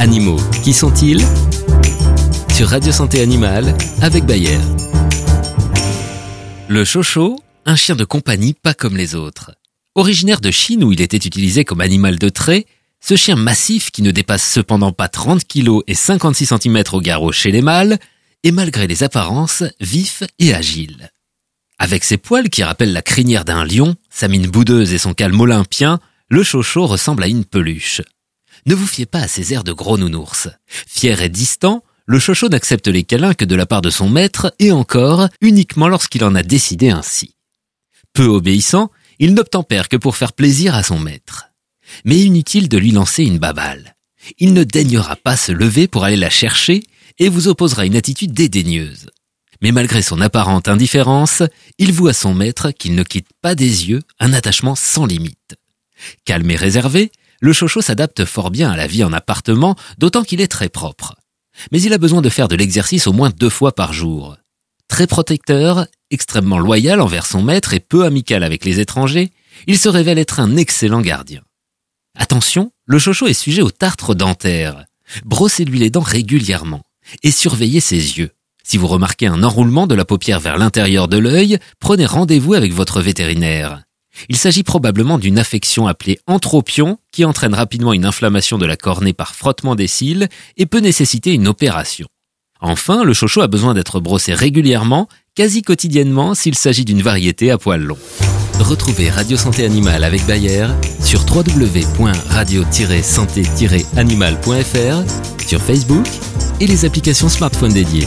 Animaux, qui sont-ils? Sur Radio Santé Animale, avec Bayer. Le chocho, un chien de compagnie pas comme les autres. Originaire de Chine où il était utilisé comme animal de trait, ce chien massif qui ne dépasse cependant pas 30 kg et 56 cm au garrot chez les mâles, est malgré les apparences vif et agile. Avec ses poils qui rappellent la crinière d'un lion, sa mine boudeuse et son calme olympien, le chocho ressemble à une peluche. Ne vous fiez pas à ses airs de gros nounours. Fier et distant, le chocho n'accepte les câlins que de la part de son maître et encore uniquement lorsqu'il en a décidé ainsi. Peu obéissant, il n'obtempère que pour faire plaisir à son maître. Mais inutile de lui lancer une babale. Il ne daignera pas se lever pour aller la chercher et vous opposera une attitude dédaigneuse. Mais malgré son apparente indifférence, il voue à son maître qu'il ne quitte pas des yeux un attachement sans limite. Calme et réservé, le chocho s'adapte fort bien à la vie en appartement, d'autant qu'il est très propre. Mais il a besoin de faire de l'exercice au moins deux fois par jour. Très protecteur, extrêmement loyal envers son maître et peu amical avec les étrangers, il se révèle être un excellent gardien. Attention, le chocho est sujet au tartre dentaire. Brossez-lui les dents régulièrement et surveillez ses yeux. Si vous remarquez un enroulement de la paupière vers l'intérieur de l'œil, prenez rendez-vous avec votre vétérinaire. Il s'agit probablement d'une affection appelée anthropion qui entraîne rapidement une inflammation de la cornée par frottement des cils et peut nécessiter une opération. Enfin, le chocho a besoin d'être brossé régulièrement, quasi quotidiennement s'il s'agit d'une variété à poils longs. Retrouvez Radio Santé Animale avec Bayer sur www.radio-santé-animal.fr, sur Facebook et les applications smartphone dédiées.